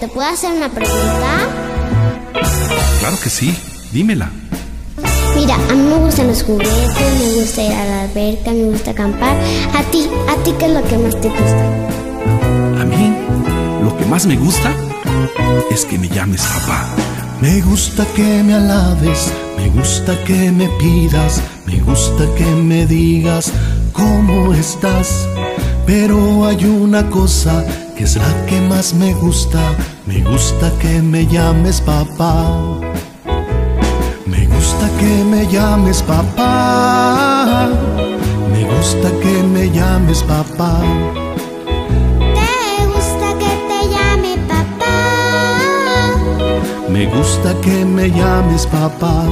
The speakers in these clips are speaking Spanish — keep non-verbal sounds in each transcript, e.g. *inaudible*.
¿Te puedo hacer una pregunta? Claro que sí, dímela. Mira, a mí me gustan los juguetes, me gusta ir a la alberca, me gusta acampar. A ti, ¿a ti qué es lo que más te gusta? A mí, lo que más me gusta es que me llames papá. Me gusta que me alabes, me gusta que me pidas, me gusta que me digas cómo estás. Pero hay una cosa que es la que más me gusta, me gusta que me llames papá. Me gusta que me llames papá, me gusta que me llames papá. ¿Te gusta que te llame papá? Me gusta que me llames papá.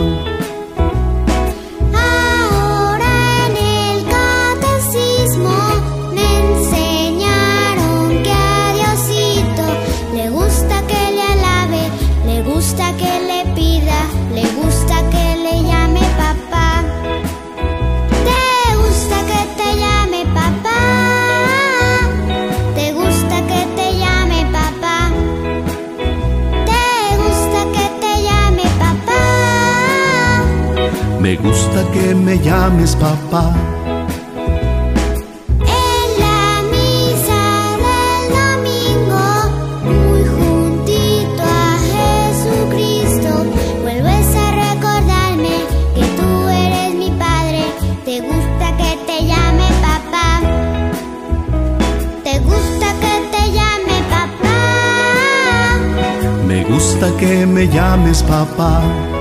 Llames papá. En la misa del domingo, muy juntito a Jesucristo, vuelves a recordarme que tú eres mi padre. Te gusta que te llame papá. Te gusta que te llame papá. Me gusta que me llames papá.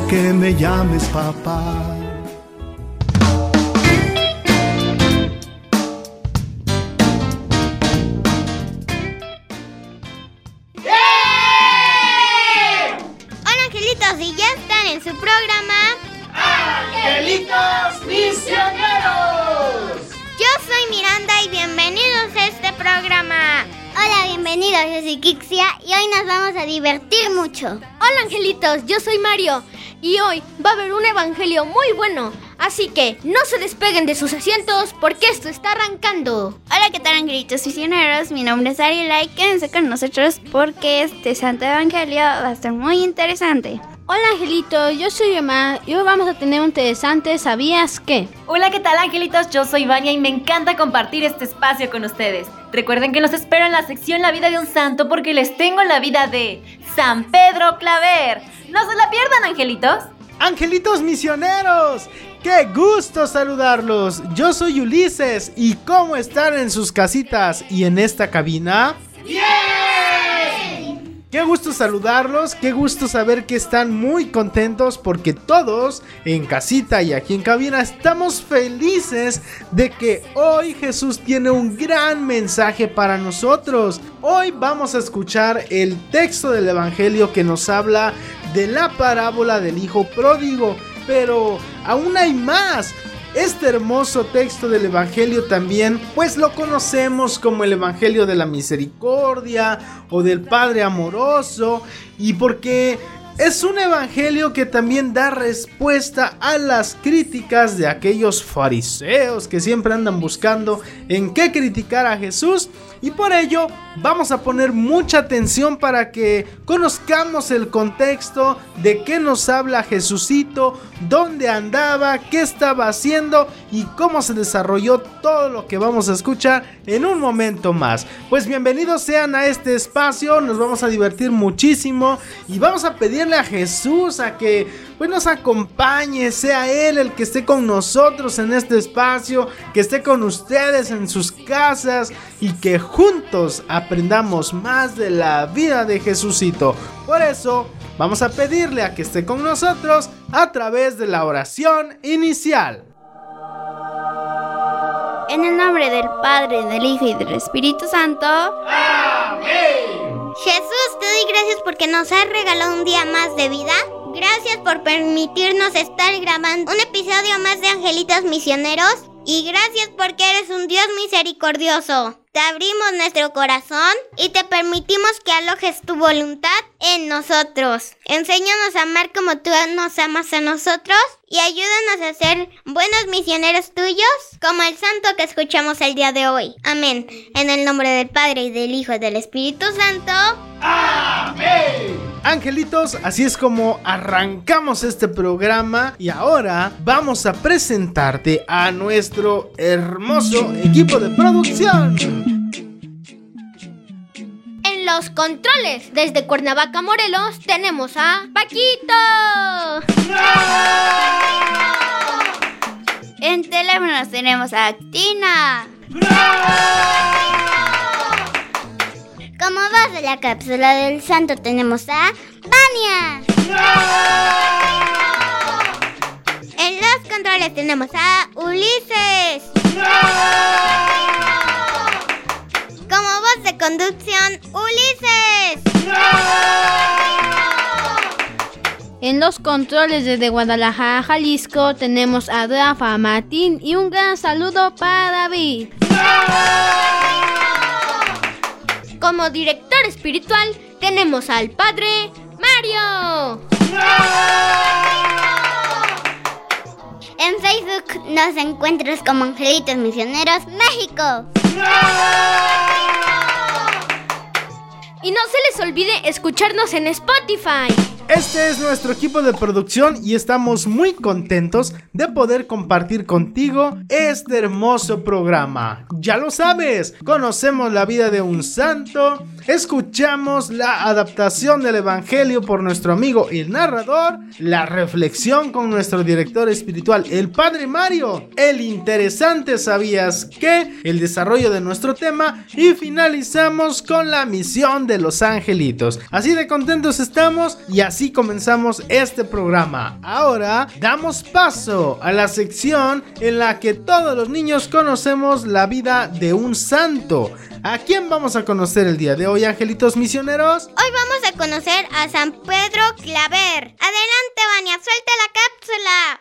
Gusta que me llames papá. Hola angelitos y ya están en su programa. ¡Angelitos Misioneros! Yo soy Miranda y bienvenidos a este programa. Hola, bienvenidos, yo soy Kixia y hoy nos vamos a divertir mucho. Hola angelitos, yo soy Mario y hoy va a haber un evangelio muy bueno, así que no se despeguen de sus asientos porque esto está arrancando. Hola, ¿qué tal, angelitos misioneros? Mi nombre es Ariela y quédense con nosotros porque este Santo Evangelio va a estar muy interesante. Hola angelitos, yo soy Emma y hoy vamos a tener un interesante ¿sabías qué? Hola, ¿qué tal angelitos? Yo soy Vania y me encanta compartir este espacio con ustedes. Recuerden que los espero en la sección La vida de un santo porque les tengo la vida de San Pedro Claver. No se la pierdan, angelitos. ¡Angelitos Misioneros! ¡Qué gusto saludarlos! Yo soy Ulises y ¿cómo están en sus casitas y en esta cabina? Qué gusto saludarlos, qué gusto saber que están muy contentos porque todos en casita y aquí en cabina estamos felices de que hoy Jesús tiene un gran mensaje para nosotros. Hoy vamos a escuchar el texto del Evangelio que nos habla de la parábola del Hijo Pródigo, pero aún hay más. Este hermoso texto del Evangelio también, pues lo conocemos como el Evangelio de la Misericordia o del Padre Amoroso, y porque es un evangelio que también da respuesta a las críticas de aquellos fariseos que siempre andan buscando en qué criticar a Jesús. Y por ello vamos a poner mucha atención para que conozcamos el contexto de qué nos habla Jesucito, dónde andaba, qué estaba haciendo y cómo se desarrolló todo lo que vamos a escuchar en un momento más. Pues bienvenidos sean a este espacio, nos vamos a divertir muchísimo y vamos a pedirle a Jesús a que pues nos acompañe, sea Él el que esté con nosotros en este espacio, que esté con ustedes en sus casas y que juntos aprendamos más de la vida de Jesucito. Por eso, vamos a pedirle a que esté con nosotros a través de la oración inicial. En el nombre del Padre, del Hijo y del Espíritu Santo. Jesús, te doy gracias porque nos has regalado un día más de vida. Gracias por permitirnos estar grabando un episodio más de Angelitos Misioneros. Y gracias porque eres un Dios misericordioso. Te abrimos nuestro corazón y te permitimos que alojes tu voluntad en nosotros. Enséñanos a amar como tú nos amas a nosotros y ayúdanos a ser buenos misioneros tuyos como el santo que escuchamos el día de hoy. Amén. En el nombre del Padre y del Hijo y del Espíritu Santo. Angelitos, así es como arrancamos este programa y ahora vamos a presentarte a nuestro hermoso equipo de producción. En los controles, desde Cuernavaca, Morelos, tenemos a Paquito. En teléfonos tenemos a Tina. Como voz de la cápsula del santo tenemos a Vania. En los controles tenemos a Ulises. Como voz de conducción, Ulises. En los controles desde Guadalajara, Jalisco, tenemos a Rafa Martín y un gran saludo para David. Como director espiritual tenemos al Padre Mario. En Facebook nos encuentras como Angelitos Misioneros México. Y no se les olvide escucharnos en Spotify. Este es nuestro equipo de producción y estamos muy contentos de poder compartir contigo este hermoso programa. Ya lo sabes, conocemos la vida de un santo, escuchamos la adaptación del Evangelio por nuestro amigo el narrador, la reflexión con nuestro director espiritual, el Padre Mario, el interesante sabías que, el desarrollo de nuestro tema y finalizamos con la misión de los angelitos. Así de contentos estamos y así comenzamos este programa. Ahora damos paso a la sección en la que todos los niños conocemos la vida de un santo. ¿A quién vamos a conocer el día de hoy, angelitos misioneros? Hoy vamos a conocer a San Pedro Claver. Adelante, Vania, suelta la cápsula.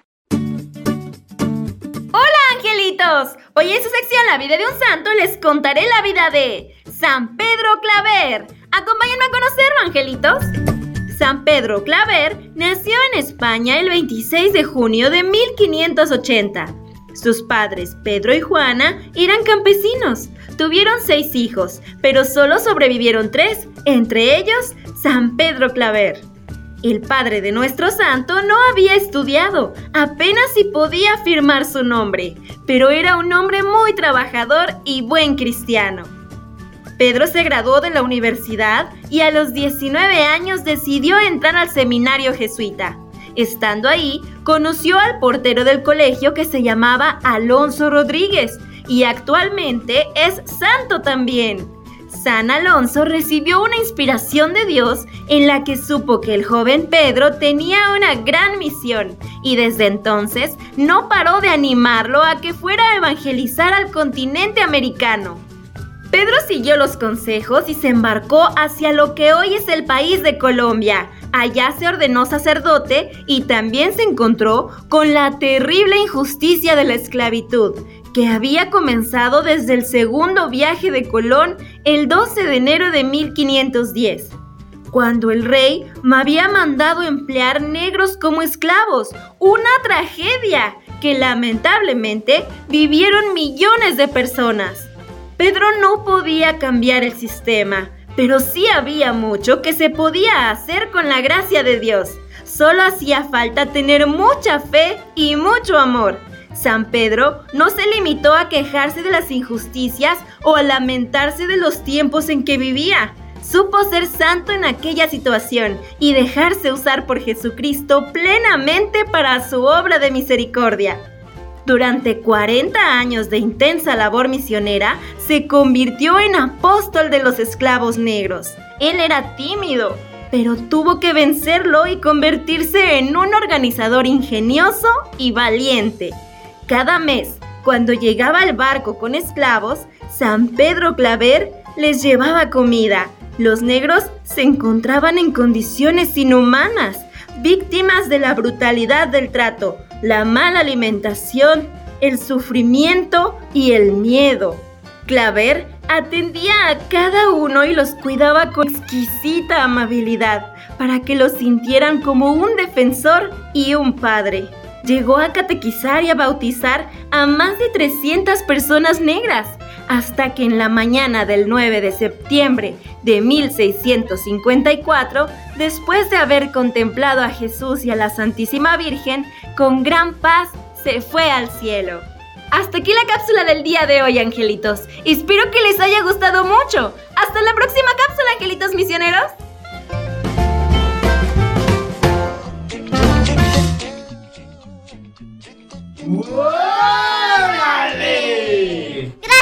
Hola angelitos, hoy en su sección La vida de un santo les contaré la vida de San Pedro Claver. Acompáñenme a conocerlo angelitos. San Pedro Claver nació en España el 26 de junio de 1580. Sus padres, Pedro y Juana, eran campesinos. Tuvieron seis hijos, pero solo sobrevivieron tres, entre ellos San Pedro Claver. El padre de nuestro santo no había estudiado, apenas si podía firmar su nombre, pero era un hombre muy trabajador y buen cristiano. Pedro se graduó de la universidad y a los 19 años decidió entrar al seminario jesuita. Estando ahí, conoció al portero del colegio que se llamaba Alonso Rodríguez y actualmente es santo también. San Alonso recibió una inspiración de Dios en la que supo que el joven Pedro tenía una gran misión y desde entonces no paró de animarlo a que fuera a evangelizar al continente americano. Pedro siguió los consejos y se embarcó hacia lo que hoy es el país de Colombia. Allá se ordenó sacerdote y también se encontró con la terrible injusticia de la esclavitud, que había comenzado desde el segundo viaje de Colón el 12 de enero de 1510 cuando el rey me había mandado emplear negros como esclavos. Una tragedia que lamentablemente vivieron millones de personas. Pedro no podía cambiar el sistema, pero sí había mucho que se podía hacer con la gracia de Dios. Solo hacía falta tener mucha fe y mucho amor. San Pedro no se limitó a quejarse de las injusticias o a lamentarse de los tiempos en que vivía. Supo ser santo en aquella situación y dejarse usar por Jesucristo plenamente para su obra de misericordia. Durante 40 años de intensa labor misionera, se convirtió en apóstol de los esclavos negros. Él era tímido, pero tuvo que vencerlo y convertirse en un organizador ingenioso y valiente. Cada mes, cuando llegaba el barco con esclavos, San Pedro Claver les llevaba comida. Los negros se encontraban en condiciones inhumanas, víctimas de la brutalidad del trato, la mala alimentación, el sufrimiento y el miedo. Claver atendía a cada uno y los cuidaba con exquisita amabilidad para que los sintieran como un defensor y un padre. Llegó a catequizar y a bautizar a más de 300 personas negras, hasta que en la mañana del 9 de septiembre de 1654, después de haber contemplado a Jesús y a la Santísima Virgen, con gran paz se fue al cielo. Hasta aquí la cápsula del día de hoy, angelitos. Espero que les haya gustado mucho. Hasta la próxima cápsula, angelitos misioneros.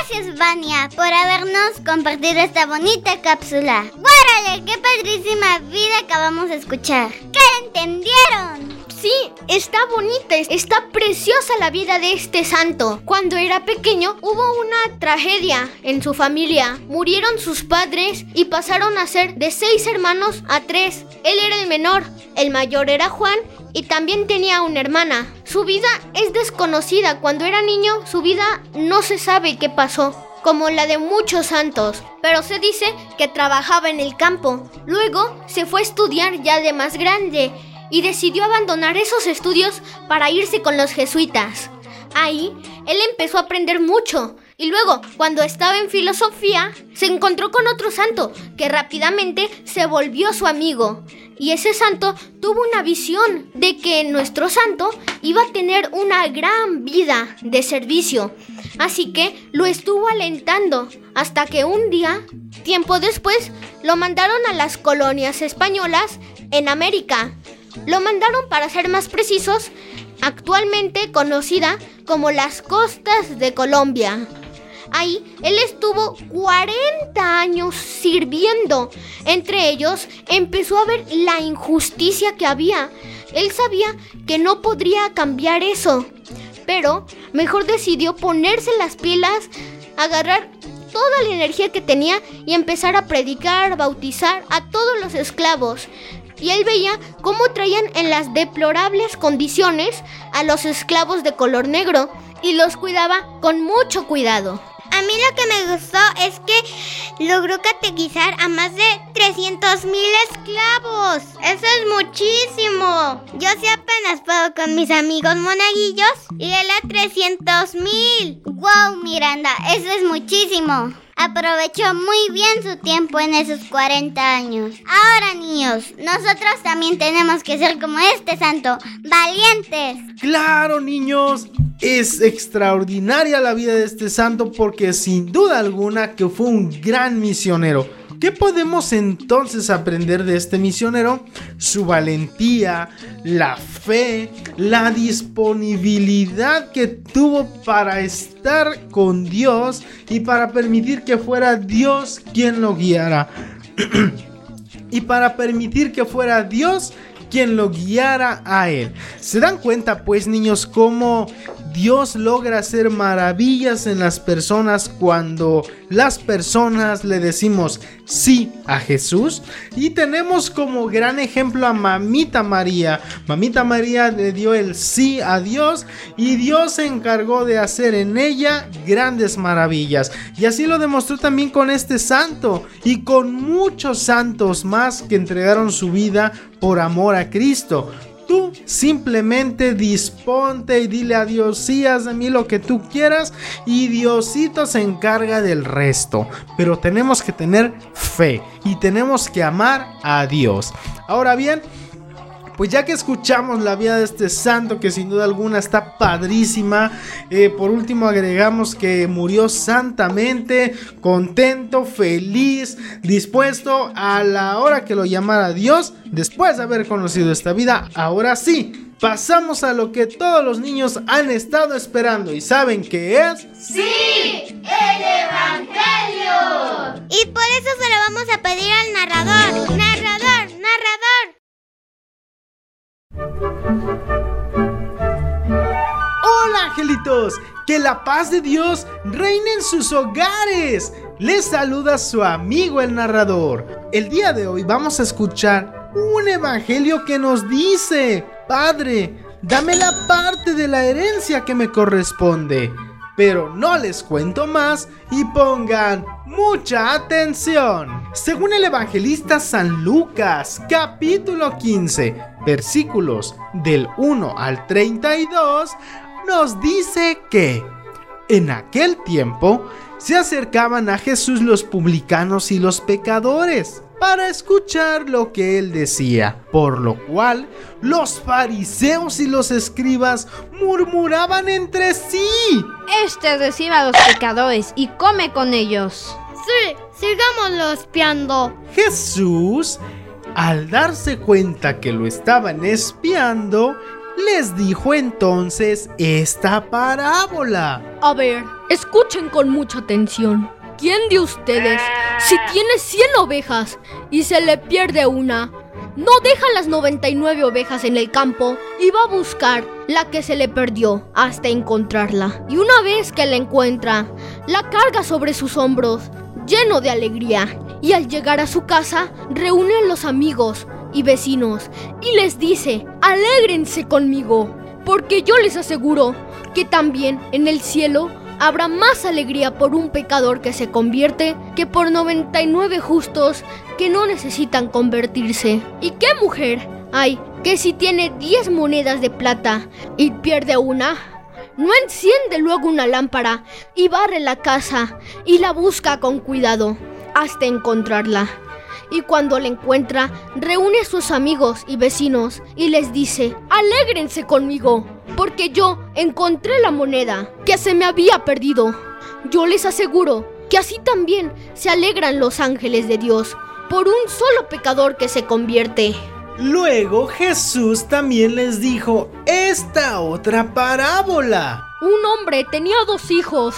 Gracias, Vania, por habernos compartido esta bonita cápsula. ¡Guárale! ¡Qué padrísima vida acabamos de escuchar! ¿Qué entendieron? Sí, está bonita, está preciosa la vida de este santo. Cuando era pequeño hubo una tragedia en su familia. Murieron sus padres y pasaron a ser de seis hermanos a tres. Él era el menor, el mayor era Juan y también tenía una hermana. Su vida es desconocida. Cuando era niño, su vida no se sabe qué pasó como la de muchos santos, pero se dice que trabajaba en el campo. Luego se fue a estudiar ya de más grande y decidió abandonar esos estudios para irse con los jesuitas. Ahí, él empezó a aprender mucho y luego, cuando estaba en filosofía, se encontró con otro santo que rápidamente se volvió su amigo. Y ese santo tuvo una visión de que nuestro santo iba a tener una gran vida de servicio. Así que lo estuvo alentando hasta que un día, tiempo después, lo mandaron a las colonias españolas en América. Lo mandaron, para ser más precisos, actualmente conocida como las costas de Colombia. Ahí él estuvo 40 años sirviendo. Entre ellos empezó a ver la injusticia que había. Él sabía que no podría cambiar eso, pero mejor decidió ponerse las pilas, agarrar toda la energía que tenía y empezar a predicar, bautizar a todos los esclavos. Y él veía cómo traían en las deplorables condiciones a los esclavos de color negro y los cuidaba con mucho cuidado. A mí lo que me gustó es que logró catequizar a más de 300 mil esclavos. Eso es muchísimo. Yo sí apenas puedo con mis amigos monaguillos y él a 300 mil. ¡Wow, Miranda! Eso es muchísimo. Aprovechó muy bien su tiempo en esos 40 años. Ahora, niños, nosotros también tenemos que ser como este santo, valientes. Claro, niños. Es extraordinaria la vida de este santo porque sin duda alguna que fue un gran misionero. ¿Qué podemos entonces aprender de este misionero? Su valentía, la fe, la disponibilidad que tuvo para estar con Dios y para permitir que fuera Dios quien lo guiara. *clears throat* y para permitir que fuera Dios quien lo guiara a él. ¿Se dan cuenta pues niños cómo Dios logra hacer maravillas en las personas cuando las personas le decimos sí a Jesús. Y tenemos como gran ejemplo a Mamita María. Mamita María le dio el sí a Dios y Dios se encargó de hacer en ella grandes maravillas. Y así lo demostró también con este santo y con muchos santos más que entregaron su vida por amor a Cristo. Tú simplemente disponte y dile a Dios, sí, haz de mí lo que tú quieras y Diosito se encarga del resto. Pero tenemos que tener fe y tenemos que amar a Dios. Ahora bien, pues ya que escuchamos la vida de este santo, que sin duda alguna está padrísima, eh, por último agregamos que murió santamente, contento, feliz, dispuesto a la hora que lo llamara Dios, después de haber conocido esta vida, ahora sí. Pasamos a lo que todos los niños han estado esperando y saben que es... ¡Sí! ¡El Evangelio! Y por eso se lo vamos a pedir al narrador. Narrador, narrador Hola angelitos, que la paz de Dios reine en sus hogares. Les saluda su amigo el narrador. El día de hoy vamos a escuchar un evangelio que nos dice, Padre, dame la parte de la herencia que me corresponde. Pero no les cuento más y pongan mucha atención. Según el evangelista San Lucas, capítulo 15 versículos del 1 al 32, nos dice que en aquel tiempo se acercaban a Jesús los publicanos y los pecadores para escuchar lo que él decía, por lo cual los fariseos y los escribas murmuraban entre sí. Este recibe a los pecadores y come con ellos. Sí, sigámoslo espiando. Jesús, al darse cuenta que lo estaban espiando, les dijo entonces esta parábola. A ver, escuchen con mucha atención. ¿Quién de ustedes, si tiene 100 ovejas y se le pierde una, no deja las 99 ovejas en el campo y va a buscar la que se le perdió hasta encontrarla? Y una vez que la encuentra, la carga sobre sus hombros, lleno de alegría. Y al llegar a su casa, reúne a los amigos y vecinos y les dice, alégrense conmigo, porque yo les aseguro que también en el cielo habrá más alegría por un pecador que se convierte que por 99 justos que no necesitan convertirse. ¿Y qué mujer hay que si tiene 10 monedas de plata y pierde una? No enciende luego una lámpara y barre la casa y la busca con cuidado hasta encontrarla y cuando la encuentra, reúne a sus amigos y vecinos y les dice, alégrense conmigo, porque yo encontré la moneda que se me había perdido. Yo les aseguro que así también se alegran los ángeles de Dios por un solo pecador que se convierte. Luego Jesús también les dijo esta otra parábola. Un hombre tenía dos hijos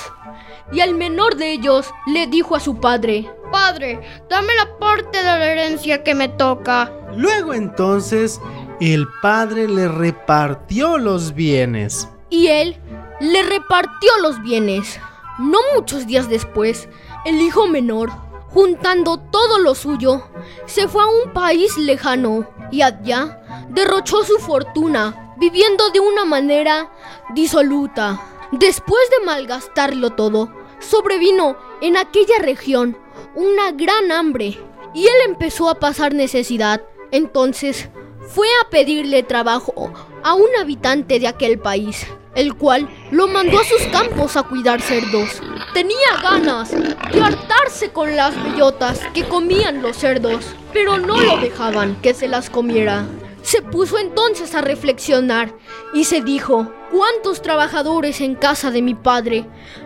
y el menor de ellos le dijo a su padre, Padre, dame la parte de la herencia que me toca. Luego entonces el padre le repartió los bienes. Y él le repartió los bienes. No muchos días después, el hijo menor, juntando todo lo suyo, se fue a un país lejano y allá derrochó su fortuna, viviendo de una manera disoluta. Después de malgastarlo todo, sobrevino en aquella región una gran hambre y él empezó a pasar necesidad. Entonces fue a pedirle trabajo a un habitante de aquel país, el cual lo mandó a sus campos a cuidar cerdos. Tenía ganas de hartarse con las bellotas que comían los cerdos, pero no lo dejaban que se las comiera. Se puso entonces a reflexionar y se dijo, ¿cuántos trabajadores en casa de mi padre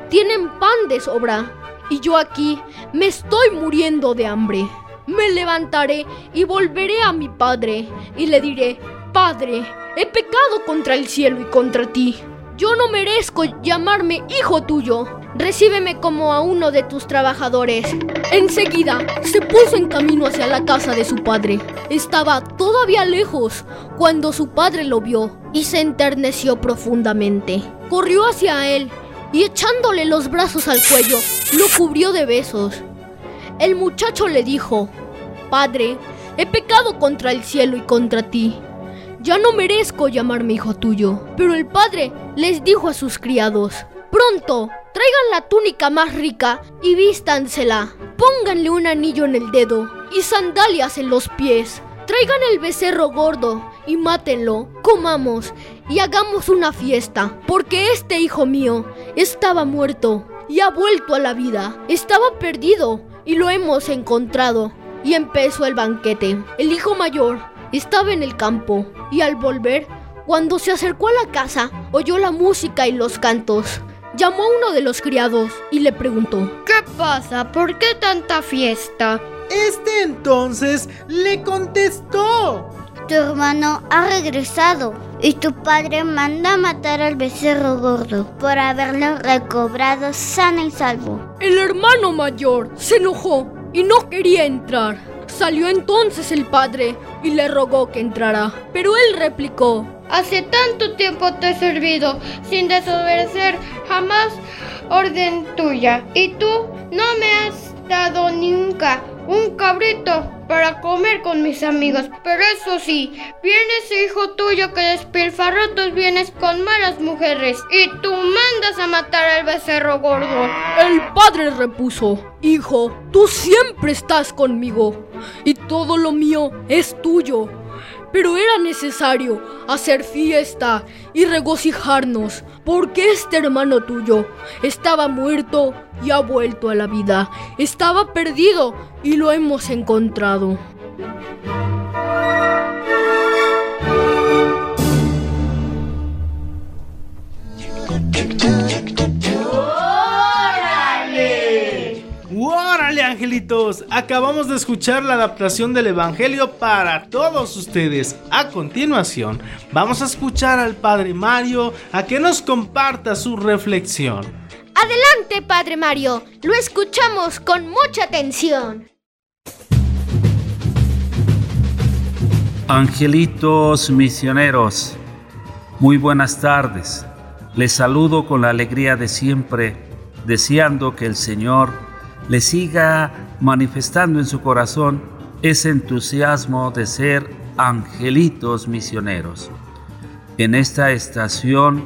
tienen pan de sobra? Y yo aquí me estoy muriendo de hambre. Me levantaré y volveré a mi padre y le diré, Padre, he pecado contra el cielo y contra ti. Yo no merezco llamarme hijo tuyo. Recíbeme como a uno de tus trabajadores. Enseguida se puso en camino hacia la casa de su padre. Estaba todavía lejos cuando su padre lo vio y se enterneció profundamente. Corrió hacia él y echándole los brazos al cuello, lo cubrió de besos. El muchacho le dijo, Padre, he pecado contra el cielo y contra ti. Ya no merezco llamarme hijo tuyo. Pero el padre les dijo a sus criados, Pronto, traigan la túnica más rica y vístansela. Pónganle un anillo en el dedo y sandalias en los pies. Traigan el becerro gordo y mátenlo, comamos y hagamos una fiesta, porque este hijo mío estaba muerto y ha vuelto a la vida. Estaba perdido y lo hemos encontrado. Y empezó el banquete. El hijo mayor estaba en el campo y al volver, cuando se acercó a la casa, oyó la música y los cantos. Llamó a uno de los criados y le preguntó, ¿Qué pasa? ¿Por qué tanta fiesta? Este entonces le contestó, Tu hermano ha regresado y tu padre manda matar al becerro gordo por haberlo recobrado sano y salvo. El hermano mayor se enojó y no quería entrar. Salió entonces el padre y le rogó que entrara, pero él replicó, Hace tanto tiempo te he servido sin desobedecer jamás orden tuya. Y tú no me has dado nunca un cabrito para comer con mis amigos. Pero eso sí, viene ese hijo tuyo que despilfarró tus bienes con malas mujeres y tú mandas a matar al becerro gordo. El padre repuso, Hijo, tú siempre estás conmigo y todo lo mío es tuyo. Pero era necesario hacer fiesta y regocijarnos, porque este hermano tuyo estaba muerto y ha vuelto a la vida. Estaba perdido y lo hemos encontrado. ¡Órale, angelitos! Acabamos de escuchar la adaptación del Evangelio para todos ustedes. A continuación, vamos a escuchar al Padre Mario a que nos comparta su reflexión. Adelante, Padre Mario. Lo escuchamos con mucha atención. Angelitos misioneros, muy buenas tardes. Les saludo con la alegría de siempre, deseando que el Señor le siga manifestando en su corazón ese entusiasmo de ser angelitos misioneros. En esta estación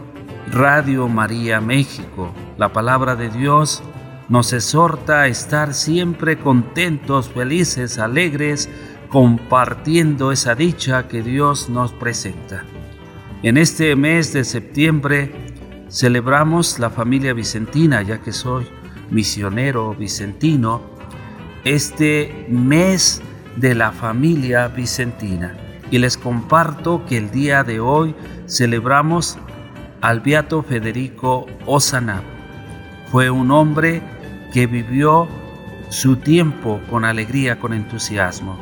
Radio María México, la palabra de Dios nos exhorta a estar siempre contentos, felices, alegres, compartiendo esa dicha que Dios nos presenta. En este mes de septiembre celebramos la familia vicentina, ya que soy misionero vicentino, este mes de la familia vicentina. Y les comparto que el día de hoy celebramos al Beato Federico Osana. Fue un hombre que vivió su tiempo con alegría, con entusiasmo.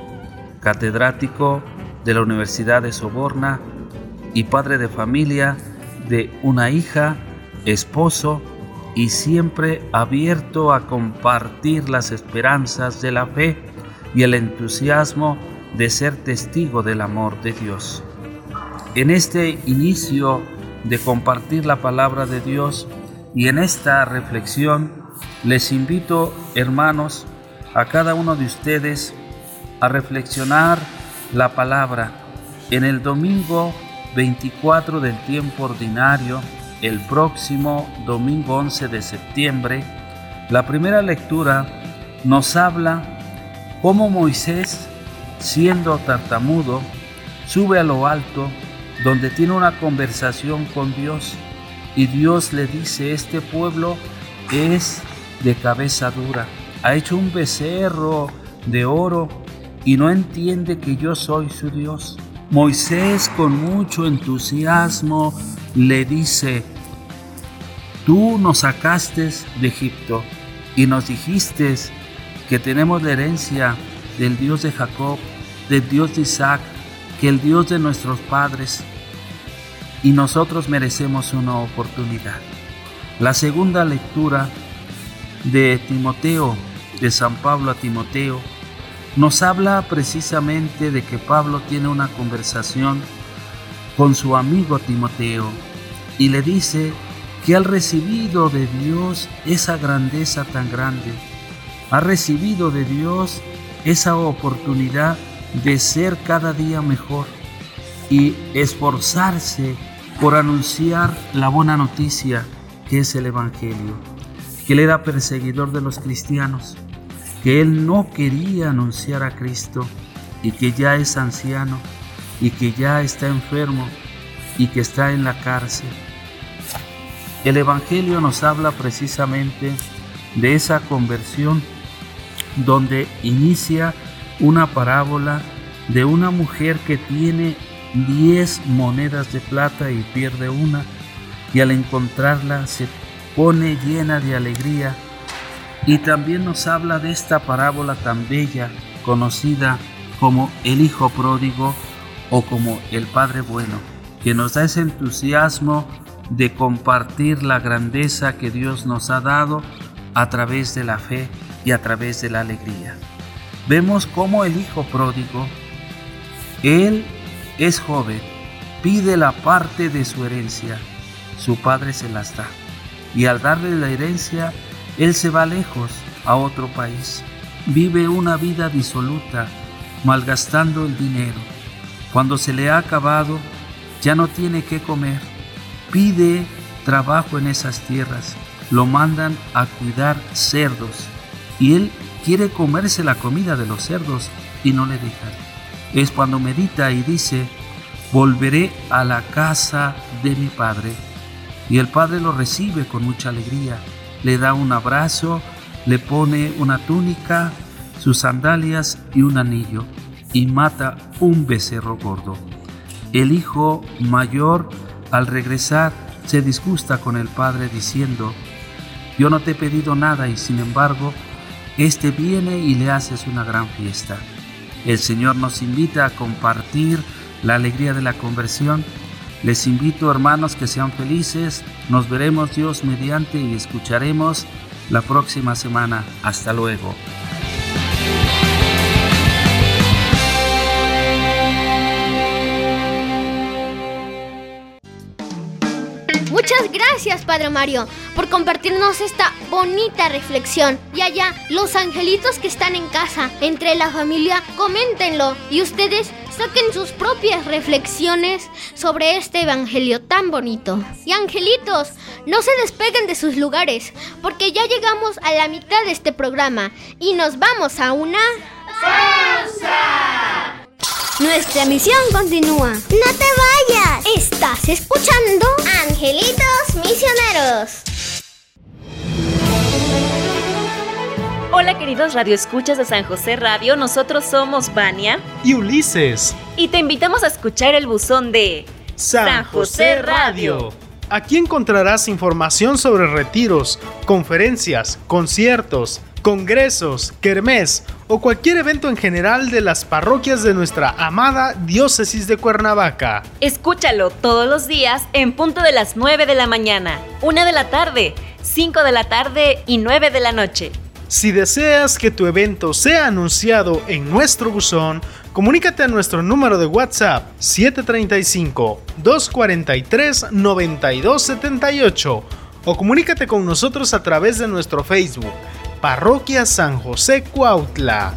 Catedrático de la Universidad de Soborna y padre de familia de una hija, esposo y siempre abierto a compartir las esperanzas de la fe y el entusiasmo de ser testigo del amor de Dios. En este inicio de compartir la palabra de Dios y en esta reflexión les invito, hermanos, a cada uno de ustedes a reflexionar la palabra en el domingo 24 del tiempo ordinario el próximo domingo 11 de septiembre, la primera lectura nos habla cómo Moisés, siendo tartamudo, sube a lo alto donde tiene una conversación con Dios y Dios le dice, este pueblo es de cabeza dura, ha hecho un becerro de oro y no entiende que yo soy su Dios. Moisés con mucho entusiasmo le dice, Tú nos sacaste de Egipto y nos dijiste que tenemos la herencia del Dios de Jacob, del Dios de Isaac, que el Dios de nuestros padres, y nosotros merecemos una oportunidad. La segunda lectura de Timoteo, de San Pablo a Timoteo, nos habla precisamente de que Pablo tiene una conversación con su amigo Timoteo y le dice que ha recibido de Dios esa grandeza tan grande, ha recibido de Dios esa oportunidad de ser cada día mejor y esforzarse por anunciar la buena noticia que es el Evangelio, que él era perseguidor de los cristianos, que él no quería anunciar a Cristo y que ya es anciano y que ya está enfermo y que está en la cárcel. El Evangelio nos habla precisamente de esa conversión donde inicia una parábola de una mujer que tiene 10 monedas de plata y pierde una y al encontrarla se pone llena de alegría. Y también nos habla de esta parábola tan bella conocida como el Hijo Pródigo o como el Padre Bueno, que nos da ese entusiasmo de compartir la grandeza que Dios nos ha dado a través de la fe y a través de la alegría. Vemos cómo el Hijo pródigo, Él es joven, pide la parte de su herencia. Su padre se las da. Y al darle la herencia, él se va lejos, a otro país. Vive una vida disoluta, malgastando el dinero. Cuando se le ha acabado, ya no tiene que comer. Pide trabajo en esas tierras. Lo mandan a cuidar cerdos. Y él quiere comerse la comida de los cerdos y no le dejan. Es cuando medita y dice, volveré a la casa de mi padre. Y el padre lo recibe con mucha alegría, le da un abrazo, le pone una túnica, sus sandalias y un anillo, y mata un becerro gordo. El hijo mayor, al regresar, se disgusta con el padre diciendo, yo no te he pedido nada y sin embargo, este viene y le haces una gran fiesta. El Señor nos invita a compartir la alegría de la conversión. Les invito hermanos que sean felices. Nos veremos Dios mediante y escucharemos la próxima semana. Hasta luego. Muchas gracias, Padre Mario, por compartirnos esta bonita reflexión. Y allá, los angelitos que están en casa, entre la familia, coméntenlo. Y ustedes saquen sus propias reflexiones sobre este evangelio tan bonito. Y angelitos, no se despeguen de sus lugares, porque ya llegamos a la mitad de este programa y nos vamos a una... ¡Pausa! Nuestra misión continúa. ¡No te vayas! Estás escuchando Angelitos Misioneros. Hola queridos radioescuchas de San José Radio, nosotros somos Vania y Ulises. Y te invitamos a escuchar el buzón de San, José Radio. Aquí encontrarás información sobre retiros, conferencias, conciertos, congresos, kermés o cualquier evento en general de las parroquias de nuestra amada diócesis de Cuernavaca. Escúchalo todos los días en punto de las 9 de la mañana, 1 de la tarde, 5 de la tarde y 9 de la noche. Si deseas que tu evento sea anunciado en nuestro buzón, comunícate a nuestro número de WhatsApp 735-243-9278 o comunícate con nosotros a través de nuestro Facebook Parroquia San José Cuautla.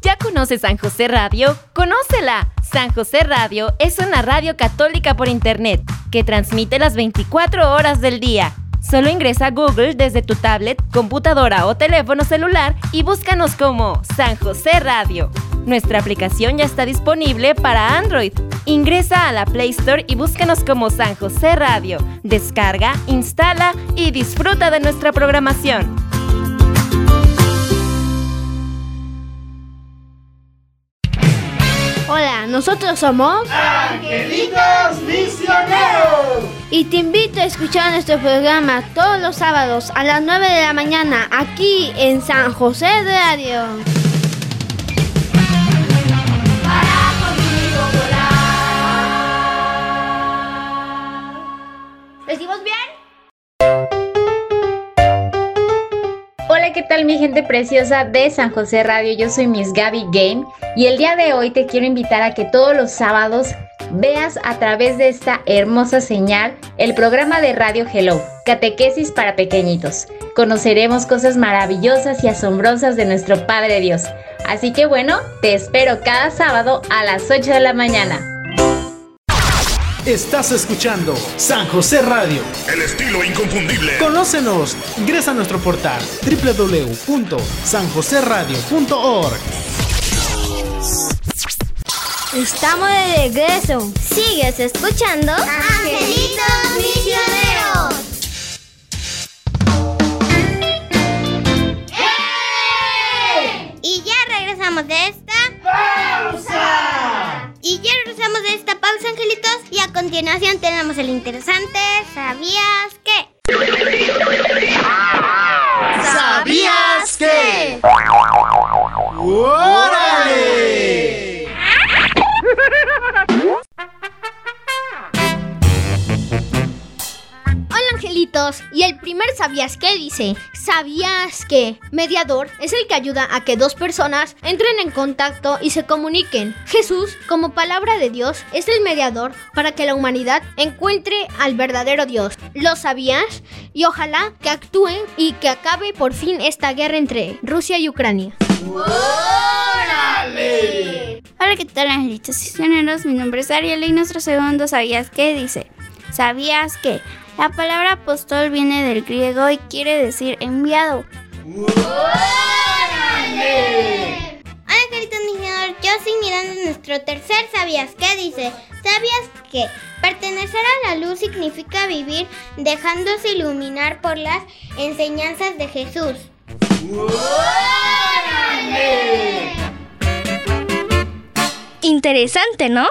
¿Ya conoces San José Radio? ¡Conócela! San José Radio es una radio católica por internet que transmite las 24 horas del día. Solo ingresa a Google desde tu tablet, computadora o teléfono celular y búscanos como San José Radio. Nuestra aplicación ya está disponible para Android. Ingresa a la Play Store y búscanos como San José Radio. Descarga, instala y disfruta de nuestra programación. Hola, nosotros somos Angelitos Misioneros. Y te invito a escuchar nuestro programa todos los sábados a las 9 de la mañana aquí en San José Radio. Mi gente preciosa de San José Radio? Yo soy Miss Gaby Game y el día de hoy te quiero invitar a que todos los sábados veas a través de esta hermosa señal el programa de Radio Hello, Catequesis para Pequeñitos. Conoceremos cosas maravillosas y asombrosas de nuestro Padre Dios. Así que bueno, te espero cada sábado a las 8 de la mañana. Estás escuchando San José Radio. El estilo inconfundible. Conócenos. Ingresa a nuestro portal www.sanjoseradio.org. Estamos de regreso. Sigues escuchando Angelitos Misioneros. Y ya regresamos de esta pausa. Y ya regresamos de esta pausa, angelitos. Y a continuación tenemos el interesante ¿Sabías qué? ¿Sabías qué? ¡Órale! *laughs* Y el primer sabías que dice, sabías que mediador es el que ayuda a que dos personas entren en contacto y se comuniquen. Jesús, como palabra de Dios, es el mediador para que la humanidad encuentre al verdadero Dios. ¿Lo sabías? Y ojalá que actúen y que acabe por fin esta guerra entre Rusia y Ucrania. ¡Órale! Hola, ¿qué tal, angelitos misioneros? Mi nombre es Ariel y nuestro segundo ¿Sabías qué? Dice, ¿sabías que? La palabra apóstol viene del griego y quiere decir enviado. ¡Órale! Hola, queridos misioneros, yo soy mirando nuestro tercer ¿Sabías qué? Dice, ¿sabías que? Pertenecer a la luz significa vivir dejándose iluminar por las enseñanzas de Jesús. Interesante, ¿no?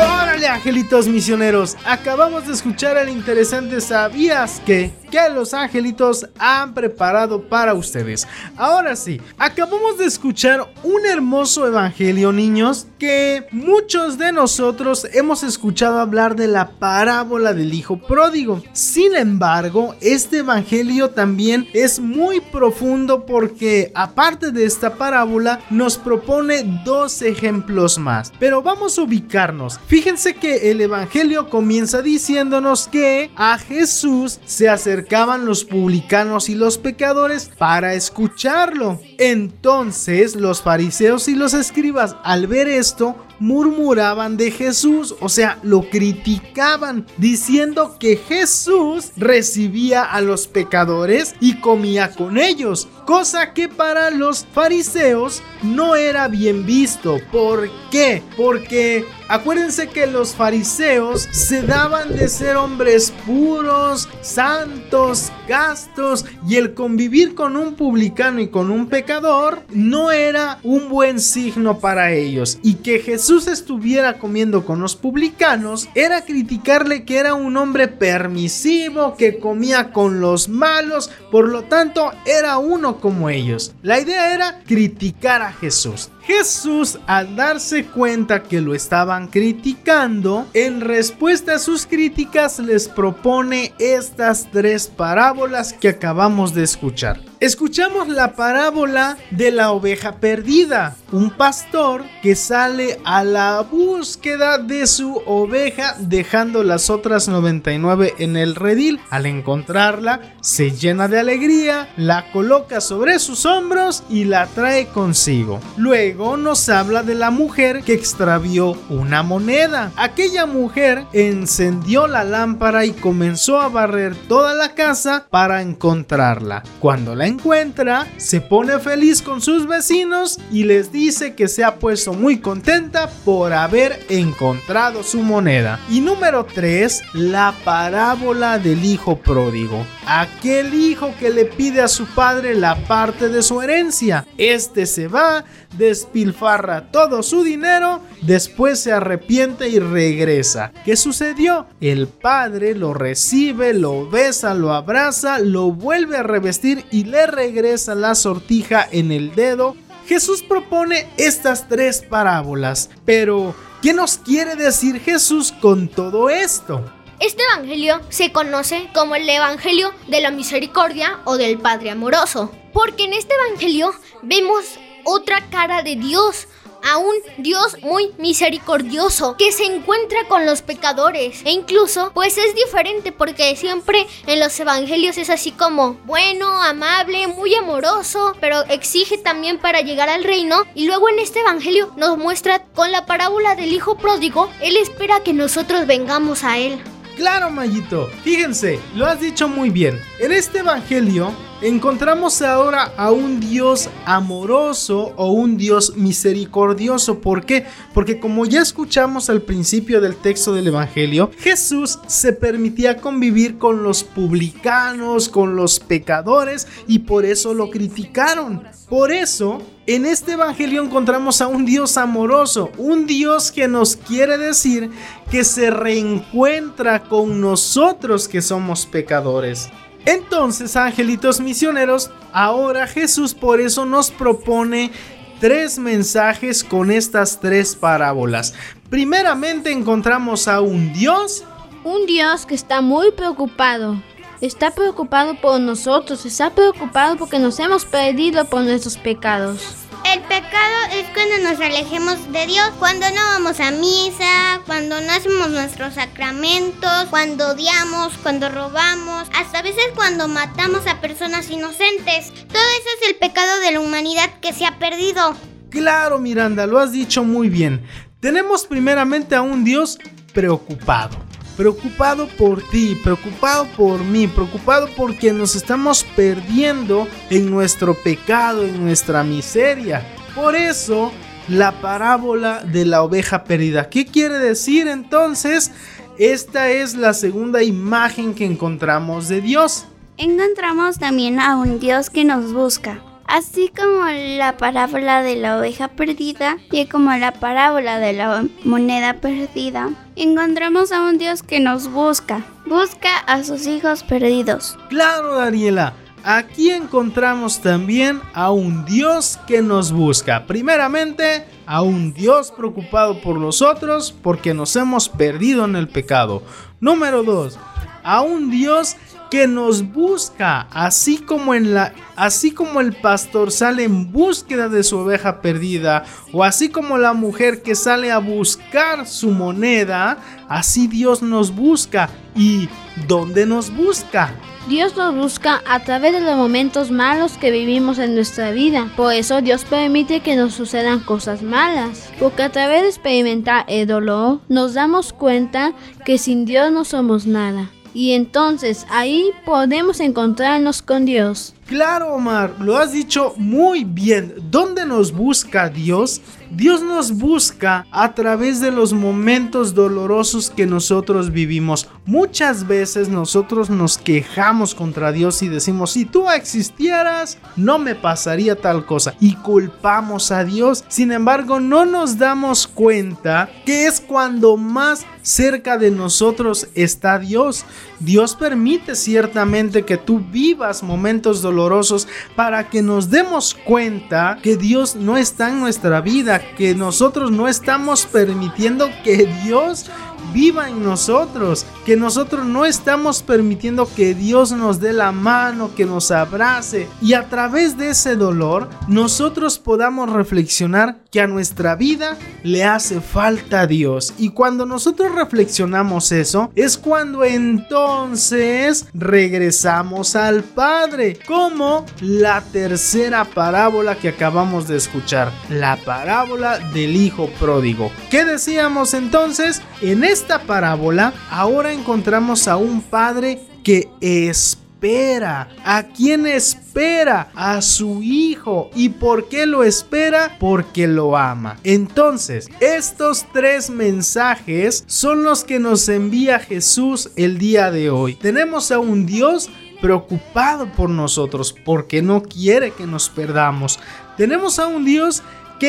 ¡Órale, angelitos misioneros! Acabamos de escuchar el interesante ¿Sabías que? Que los angelitos han preparado para ustedes. Ahora sí, acabamos de escuchar un hermoso evangelio, niños, que muchos de nosotros hemos escuchado hablar de la parábola del hijo pródigo. Sin embargo, este evangelio también es muy profundo porque aparte de esta parábola nos propone dos ejemplos más. Pero vamos a ubicarnos. Fíjense que el evangelio comienza diciéndonos que a Jesús se acercó acercaban los publicanos y los pecadores para escucharlo. Entonces los fariseos y los escribas al ver esto murmuraban de Jesús, o sea, lo criticaban, diciendo que Jesús recibía a los pecadores y comía con ellos, cosa que para los fariseos no era bien visto. ¿Por qué? Porque acuérdense que los fariseos se daban de ser hombres puros, santos, gastos, y el convivir con un publicano y con un pecador no era un buen signo para ellos, y que Jesús Jesús estuviera comiendo con los publicanos era criticarle que era un hombre permisivo, que comía con los malos, por lo tanto era uno como ellos. La idea era criticar a Jesús. Jesús, al darse cuenta que lo estaban criticando, en respuesta a sus críticas les propone estas tres parábolas que acabamos de escuchar. Escuchamos la parábola de la oveja perdida, un pastor que sale a la búsqueda de su oveja dejando las otras 99 en el redil. Al encontrarla, se llena de alegría, la coloca sobre sus hombros y la trae consigo. Luego, nos habla de la mujer que extravió una moneda. Aquella mujer encendió la lámpara y comenzó a barrer toda la casa para encontrarla. Cuando la encuentra, se pone feliz con sus vecinos y les dice que se ha puesto muy contenta por haber encontrado su moneda. Y número 3, la parábola del hijo pródigo. Aquel hijo que le pide a su padre la parte de su herencia. Este se va, despilfarra todo su dinero, después se arrepiente y regresa. ¿Qué sucedió? El padre lo recibe, lo besa, lo abraza, lo vuelve a revestir y le regresa la sortija en el dedo. Jesús propone estas tres parábolas, pero ¿qué nos quiere decir Jesús con todo esto? Este evangelio se conoce como el evangelio de la misericordia o del Padre amoroso, porque en este evangelio vemos otra cara de Dios, a un Dios muy misericordioso que se encuentra con los pecadores e incluso pues es diferente porque siempre en los evangelios es así como bueno, amable, muy amoroso, pero exige también para llegar al reino y luego en este evangelio nos muestra con la parábola del hijo pródigo, él espera que nosotros vengamos a él. Claro, Mayito. Fíjense, lo has dicho muy bien. En este evangelio encontramos ahora a un Dios amoroso o un Dios misericordioso. ¿Por qué? Porque como ya escuchamos al principio del texto del Evangelio, Jesús se permitía convivir con los publicanos, con los pecadores y por eso lo criticaron. Por eso, en este Evangelio encontramos a un Dios amoroso, un Dios que nos quiere decir que se reencuentra con nosotros que somos pecadores. Entonces, angelitos misioneros, ahora Jesús por eso nos propone tres mensajes con estas tres parábolas. Primeramente encontramos a un Dios. Un Dios que está muy preocupado. Está preocupado por nosotros, está preocupado porque nos hemos perdido por nuestros pecados. El pecado es cuando nos alejemos de Dios, cuando no vamos a misa, cuando no hacemos nuestros sacramentos, cuando odiamos, cuando robamos, hasta a veces cuando matamos a personas inocentes. Todo eso es el pecado de la humanidad que se ha perdido. Claro, Miranda, lo has dicho muy bien. Tenemos primeramente a un Dios preocupado. Preocupado por ti, preocupado por mí, preocupado porque nos estamos perdiendo en nuestro pecado, en nuestra miseria. Por eso, la parábola de la oveja perdida. ¿Qué quiere decir entonces? Esta es la segunda imagen que encontramos de Dios. Encontramos también a un Dios que nos busca. Así como la parábola de la oveja perdida y como la parábola de la moneda perdida, encontramos a un Dios que nos busca, busca a sus hijos perdidos. Claro, Daniela. Aquí encontramos también a un Dios que nos busca. Primeramente, a un Dios preocupado por nosotros porque nos hemos perdido en el pecado. Número 2. A un Dios que nos busca, así como en la así como el pastor sale en búsqueda de su oveja perdida o así como la mujer que sale a buscar su moneda, así Dios nos busca. ¿Y dónde nos busca? Dios nos busca a través de los momentos malos que vivimos en nuestra vida. Por eso Dios permite que nos sucedan cosas malas. Porque a través de experimentar el dolor nos damos cuenta que sin Dios no somos nada. Y entonces ahí podemos encontrarnos con Dios. Claro, Omar, lo has dicho muy bien. ¿Dónde nos busca Dios? Dios nos busca a través de los momentos dolorosos que nosotros vivimos. Muchas veces nosotros nos quejamos contra Dios y decimos, si tú existieras, no me pasaría tal cosa. Y culpamos a Dios. Sin embargo, no nos damos cuenta que es cuando más cerca de nosotros está Dios. Dios permite ciertamente que tú vivas momentos dolorosos para que nos demos cuenta que Dios no está en nuestra vida, que nosotros no estamos permitiendo que Dios viva en nosotros, que nosotros no estamos permitiendo que Dios nos dé la mano, que nos abrace y a través de ese dolor nosotros podamos reflexionar que a nuestra vida le hace falta Dios. Y cuando nosotros reflexionamos eso, es cuando entonces regresamos al Padre, como la tercera parábola que acabamos de escuchar, la parábola del Hijo Pródigo. ¿Qué decíamos entonces? En esta parábola ahora encontramos a un padre que espera. ¿A quién espera? A su hijo. ¿Y por qué lo espera? Porque lo ama. Entonces, estos tres mensajes son los que nos envía Jesús el día de hoy. Tenemos a un Dios preocupado por nosotros porque no quiere que nos perdamos. Tenemos a un Dios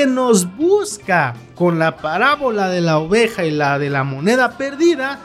nos busca con la parábola de la oveja y la de la moneda perdida,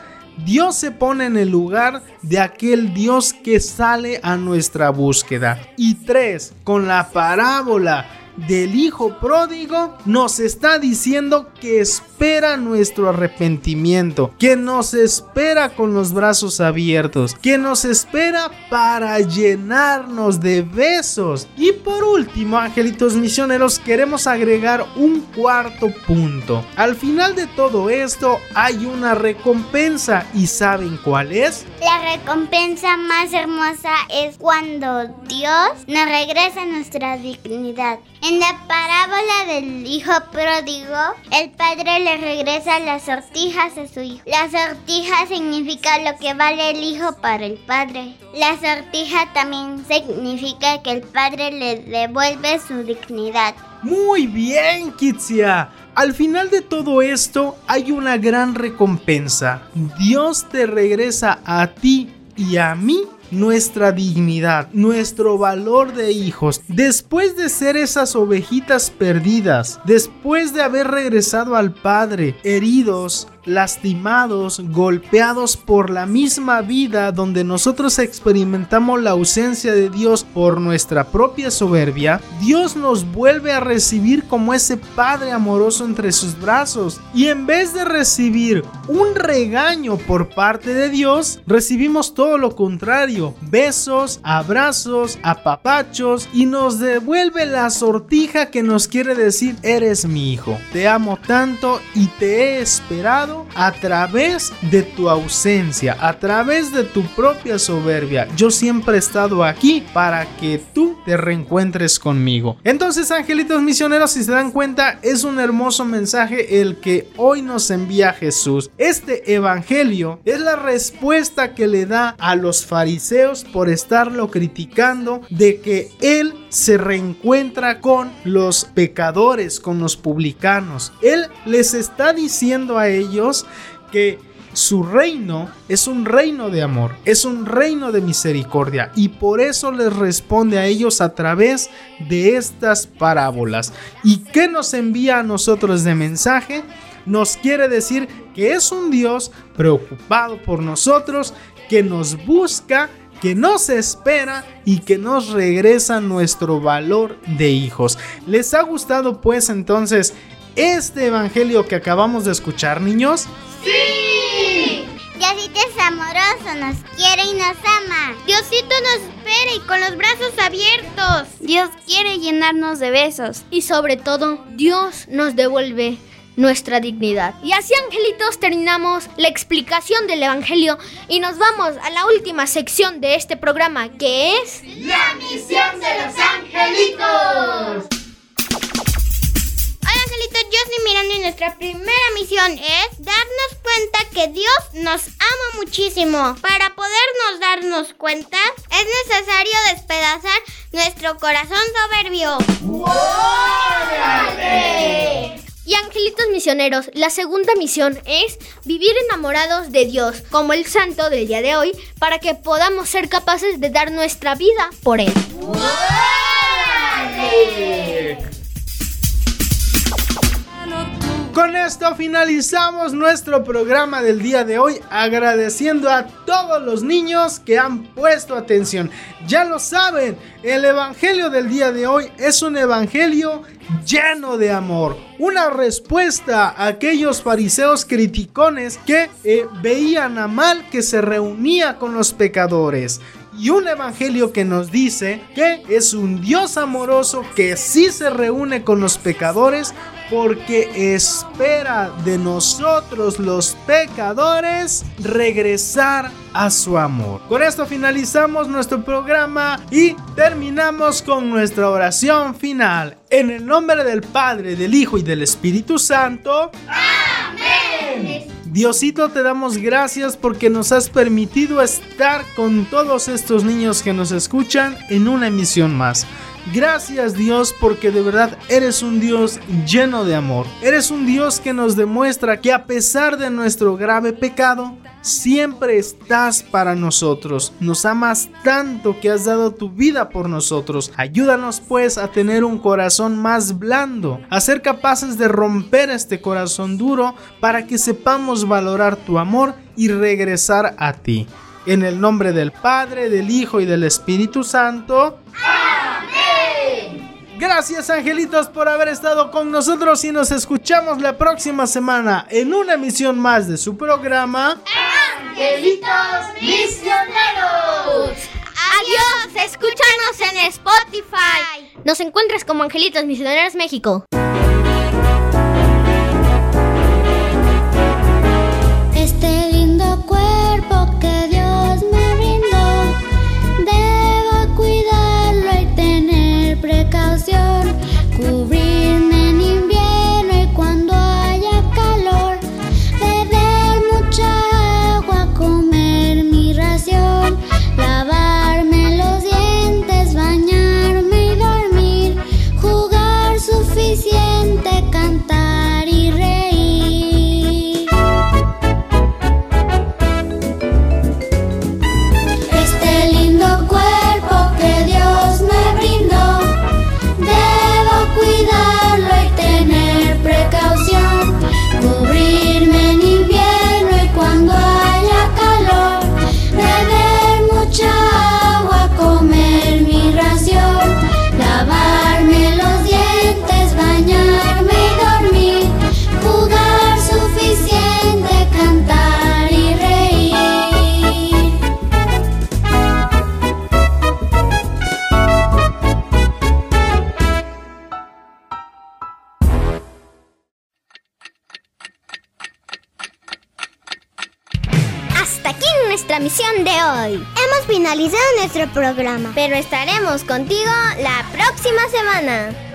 Dios se pone en el lugar de aquel Dios que sale a nuestra búsqueda. Y tres, con la parábola del Hijo Pródigo nos está diciendo que espera nuestro arrepentimiento, que nos espera con los brazos abiertos, que nos espera para llenarnos de besos. Y por último, angelitos misioneros, queremos agregar un cuarto punto. Al final de todo esto hay una recompensa y ¿saben cuál es? La recompensa más hermosa es cuando Dios nos regresa nuestra dignidad. En la parábola del hijo pródigo, el padre le regresa las sortijas a su hijo. La sortija significa lo que vale el hijo para el padre. La sortija también significa que el padre le devuelve su dignidad. Muy bien, Kitsia. Al final de todo esto hay una gran recompensa. Dios te regresa a ti y a mí nuestra dignidad, nuestro valor de hijos. Después de ser esas ovejitas perdidas, después de haber regresado al Padre, heridos, lastimados, golpeados por la misma vida donde nosotros experimentamos la ausencia de Dios por nuestra propia soberbia, Dios nos vuelve a recibir como ese Padre amoroso entre sus brazos. Y en vez de recibir un regaño por parte de Dios, recibimos todo lo contrario, besos, abrazos, apapachos y nos devuelve la sortija que nos quiere decir, eres mi hijo, te amo tanto y te he esperado a través de tu ausencia, a través de tu propia soberbia. Yo siempre he estado aquí para que tú te reencuentres conmigo. Entonces, angelitos misioneros, si se dan cuenta, es un hermoso mensaje el que hoy nos envía Jesús. Este evangelio es la respuesta que le da a los fariseos por estarlo criticando de que él se reencuentra con los pecadores, con los publicanos. Él les está diciendo a ellos que su reino es un reino de amor, es un reino de misericordia y por eso les responde a ellos a través de estas parábolas. ¿Y qué nos envía a nosotros de mensaje? Nos quiere decir que es un Dios preocupado por nosotros, que nos busca que nos espera y que nos regresa nuestro valor de hijos. ¿Les ha gustado pues entonces este evangelio que acabamos de escuchar, niños? ¡Sí! Diosito es amoroso, nos quiere y nos ama. Diosito nos espera y con los brazos abiertos. Dios quiere llenarnos de besos. Y sobre todo, Dios nos devuelve nuestra dignidad. Y así, angelitos, terminamos la explicación del Evangelio y nos vamos a la última sección de este programa, que es... La misión de los angelitos. Hola angelitos, yo soy Miranda y nuestra primera misión es darnos cuenta que Dios nos ama muchísimo. Para podernos darnos cuenta, es necesario despedazar nuestro corazón soberbio. ¡Órale! Y angelitos misioneros, la segunda misión es vivir enamorados de Dios, como el santo del día de hoy, para que podamos ser capaces de dar nuestra vida por Él. Con esto finalizamos nuestro programa del día de hoy agradeciendo a todos los niños que han puesto atención. Ya lo saben, el Evangelio del día de hoy es un Evangelio lleno de amor. Una respuesta a aquellos fariseos criticones que eh, veían a mal que se reunía con los pecadores y un evangelio que nos dice que es un Dios amoroso que sí se reúne con los pecadores porque espera de nosotros los pecadores regresar a su amor. Con esto finalizamos nuestro programa y terminamos con nuestra oración final. En el nombre del Padre, del Hijo y del Espíritu Santo. Amén. Diosito, te damos gracias porque nos has permitido estar con todos estos niños que nos escuchan en una emisión más. Gracias Dios porque de verdad eres un Dios lleno de amor. Eres un Dios que nos demuestra que a pesar de nuestro grave pecado, siempre estás para nosotros. Nos amas tanto que has dado tu vida por nosotros. Ayúdanos pues a tener un corazón más blando, a ser capaces de romper este corazón duro para que sepamos valorar tu amor y regresar a ti. En el nombre del Padre, del Hijo y del Espíritu Santo. Gracias angelitos por haber estado con nosotros y nos escuchamos la próxima semana en una emisión más de su programa Angelitos Misioneros. Adiós, escúchanos en Spotify. Nos encuentras como Angelitos Misioneros México. Este programa, pero estaremos contigo la próxima semana.